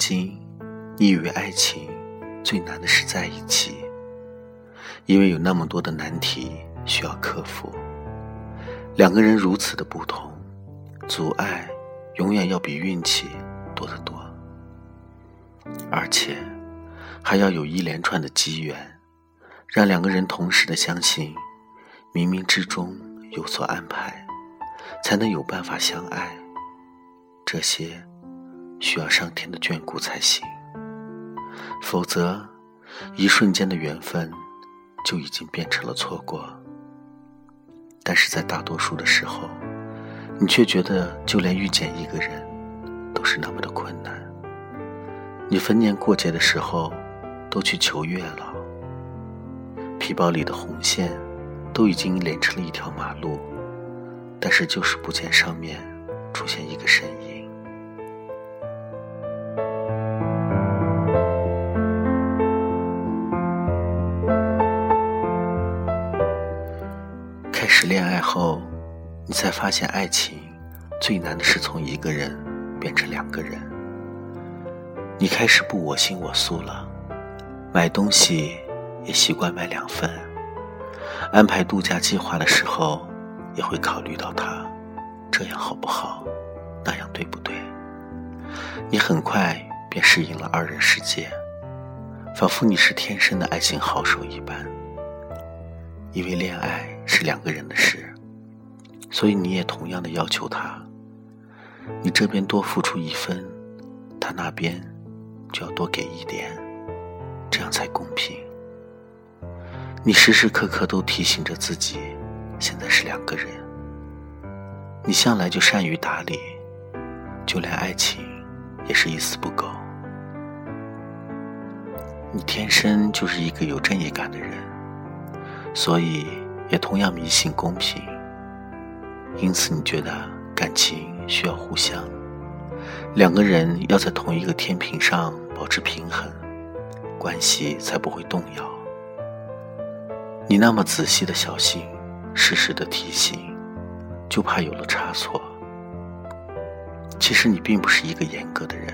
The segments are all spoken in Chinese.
经，你以为爱情最难的是在一起，因为有那么多的难题需要克服。两个人如此的不同，阻碍永远要比运气多得多，而且还要有一连串的机缘，让两个人同时的相信，冥冥之中有所安排，才能有办法相爱。这些。需要上天的眷顾才行，否则，一瞬间的缘分就已经变成了错过。但是在大多数的时候，你却觉得就连遇见一个人都是那么的困难。你逢年过节的时候都去求月老，皮包里的红线都已经连成了一条马路，但是就是不见上面出现一个身影。恋爱后，你才发现爱情最难的是从一个人变成两个人。你开始不我行我素了，买东西也习惯买两份，安排度假计划的时候也会考虑到他，这样好不好，那样对不对？你很快便适应了二人世界，仿佛你是天生的爱情好手一般。因为恋爱是两个人的事，所以你也同样的要求他。你这边多付出一分，他那边就要多给一点，这样才公平。你时时刻刻都提醒着自己，现在是两个人。你向来就善于打理，就连爱情也是一丝不苟。你天生就是一个有正义感的人。所以，也同样迷信公平。因此，你觉得感情需要互相，两个人要在同一个天平上保持平衡，关系才不会动摇。你那么仔细的小心，时时的提醒，就怕有了差错。其实你并不是一个严格的人，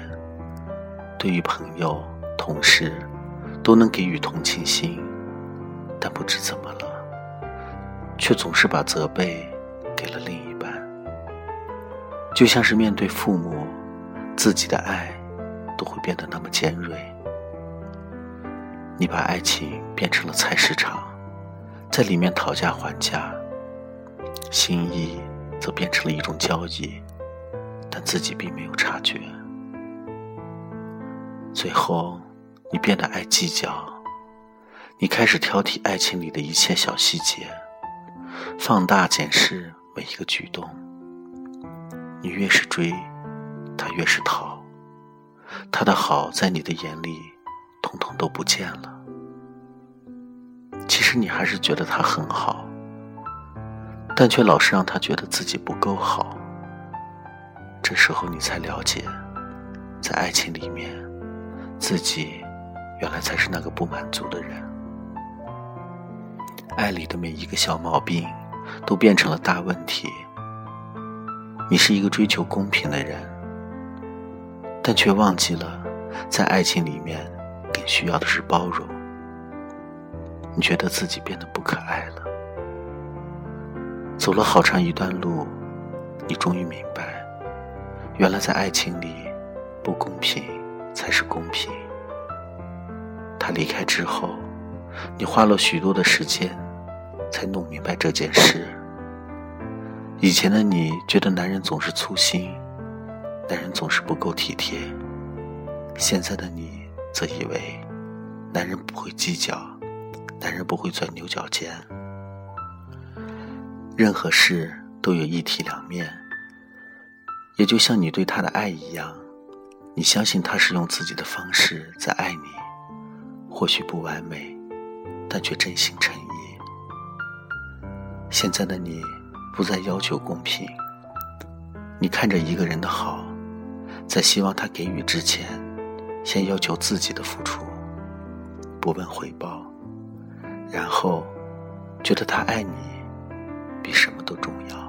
对于朋友、同事，都能给予同情心。但不知怎么了，却总是把责备给了另一半。就像是面对父母，自己的爱都会变得那么尖锐。你把爱情变成了菜市场，在里面讨价还价，心意则变成了一种交易，但自己并没有察觉。最后，你变得爱计较。你开始挑剔爱情里的一切小细节，放大检视每一个举动。你越是追，他越是逃，他的好在你的眼里，统统都不见了。其实你还是觉得他很好，但却老是让他觉得自己不够好。这时候你才了解，在爱情里面，自己原来才是那个不满足的人。爱里的每一个小毛病，都变成了大问题。你是一个追求公平的人，但却忘记了，在爱情里面，更需要的是包容。你觉得自己变得不可爱了。走了好长一段路，你终于明白，原来在爱情里，不公平才是公平。他离开之后，你花了许多的时间。才弄明白这件事。以前的你觉得男人总是粗心，男人总是不够体贴；现在的你则以为男人不会计较，男人不会钻牛角尖。任何事都有一体两面，也就像你对他的爱一样，你相信他是用自己的方式在爱你，或许不完美，但却真心诚意。现在的你，不再要求公平。你看着一个人的好，在希望他给予之前，先要求自己的付出，不问回报，然后觉得他爱你比什么都重要。